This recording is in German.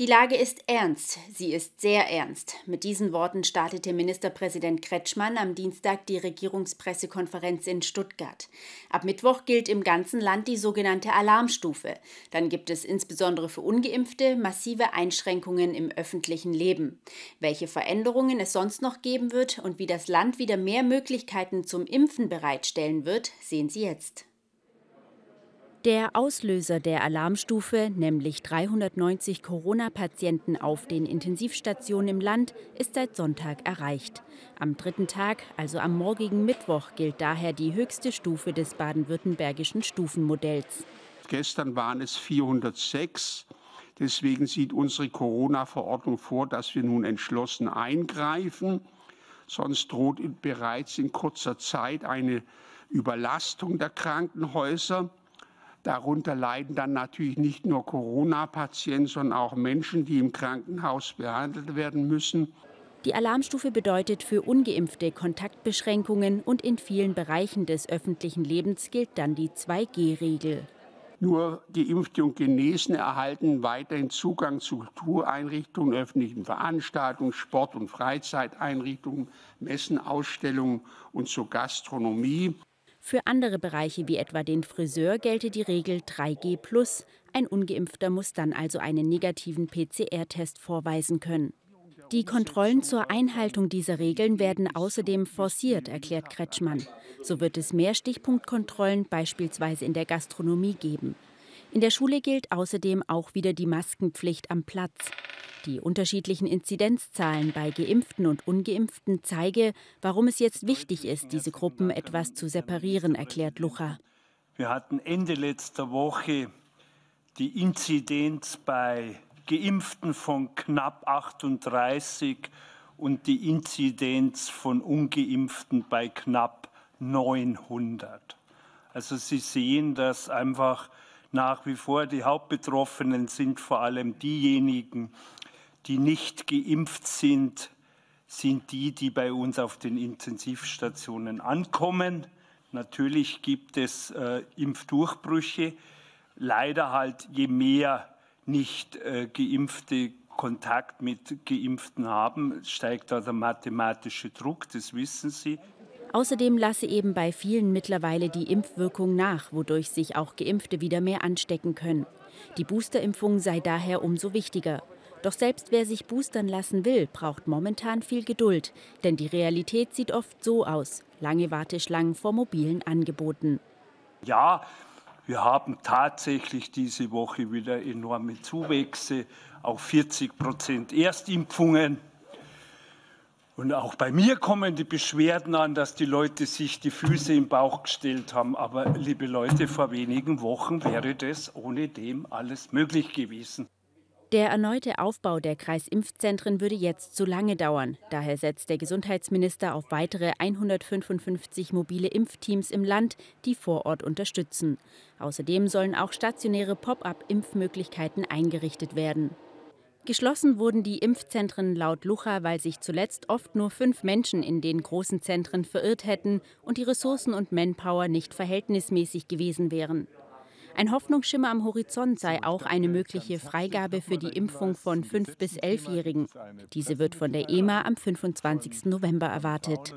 Die Lage ist ernst, sie ist sehr ernst. Mit diesen Worten startete Ministerpräsident Kretschmann am Dienstag die Regierungspressekonferenz in Stuttgart. Ab Mittwoch gilt im ganzen Land die sogenannte Alarmstufe. Dann gibt es insbesondere für ungeimpfte massive Einschränkungen im öffentlichen Leben. Welche Veränderungen es sonst noch geben wird und wie das Land wieder mehr Möglichkeiten zum Impfen bereitstellen wird, sehen Sie jetzt. Der Auslöser der Alarmstufe, nämlich 390 Corona-Patienten auf den Intensivstationen im Land, ist seit Sonntag erreicht. Am dritten Tag, also am morgigen Mittwoch, gilt daher die höchste Stufe des baden-württembergischen Stufenmodells. Gestern waren es 406. Deswegen sieht unsere Corona-Verordnung vor, dass wir nun entschlossen eingreifen. Sonst droht bereits in kurzer Zeit eine Überlastung der Krankenhäuser. Darunter leiden dann natürlich nicht nur Corona-Patienten, sondern auch Menschen, die im Krankenhaus behandelt werden müssen. Die Alarmstufe bedeutet für ungeimpfte Kontaktbeschränkungen und in vielen Bereichen des öffentlichen Lebens gilt dann die 2G-Regel. Nur Geimpfte und Genesene erhalten weiterhin Zugang zu Kultureinrichtungen, öffentlichen Veranstaltungen, Sport- und Freizeiteinrichtungen, Messen, Ausstellungen und zur Gastronomie. Für andere Bereiche wie etwa den Friseur gelte die Regel 3G. Ein ungeimpfter muss dann also einen negativen PCR-Test vorweisen können. Die Kontrollen zur Einhaltung dieser Regeln werden außerdem forciert, erklärt Kretschmann. So wird es mehr Stichpunktkontrollen beispielsweise in der Gastronomie geben. In der Schule gilt außerdem auch wieder die Maskenpflicht am Platz. Die unterschiedlichen Inzidenzzahlen bei Geimpften und Ungeimpften zeige, warum es jetzt wichtig ist, diese Gruppen etwas zu separieren, erklärt Lucha. Wir hatten Ende letzter Woche die Inzidenz bei Geimpften von knapp 38 und die Inzidenz von Ungeimpften bei knapp 900. Also Sie sehen, dass einfach nach wie vor die Hauptbetroffenen sind vor allem diejenigen, die nicht geimpft sind, sind die, die bei uns auf den Intensivstationen ankommen. Natürlich gibt es äh, Impfdurchbrüche. Leider halt, je mehr nicht äh, geimpfte Kontakt mit Geimpften haben, steigt da der mathematische Druck, das wissen Sie. Außerdem lasse eben bei vielen mittlerweile die Impfwirkung nach, wodurch sich auch Geimpfte wieder mehr anstecken können. Die Boosterimpfung sei daher umso wichtiger. Doch selbst wer sich boostern lassen will, braucht momentan viel Geduld, denn die Realität sieht oft so aus: lange Warteschlangen vor mobilen Angeboten. Ja, wir haben tatsächlich diese Woche wieder enorme Zuwächse, auch 40 Prozent Erstimpfungen. Und auch bei mir kommen die Beschwerden an, dass die Leute sich die Füße im Bauch gestellt haben. Aber liebe Leute, vor wenigen Wochen wäre das ohne dem alles möglich gewesen. Der erneute Aufbau der Kreisimpfzentren würde jetzt zu lange dauern. Daher setzt der Gesundheitsminister auf weitere 155 mobile Impfteams im Land, die vor Ort unterstützen. Außerdem sollen auch stationäre Pop-up-Impfmöglichkeiten eingerichtet werden. Geschlossen wurden die Impfzentren laut Lucha, weil sich zuletzt oft nur fünf Menschen in den großen Zentren verirrt hätten und die Ressourcen und Manpower nicht verhältnismäßig gewesen wären. Ein Hoffnungsschimmer am Horizont sei auch eine mögliche Freigabe für die Impfung von 5- bis 11-Jährigen. Diese wird von der EMA am 25. November erwartet.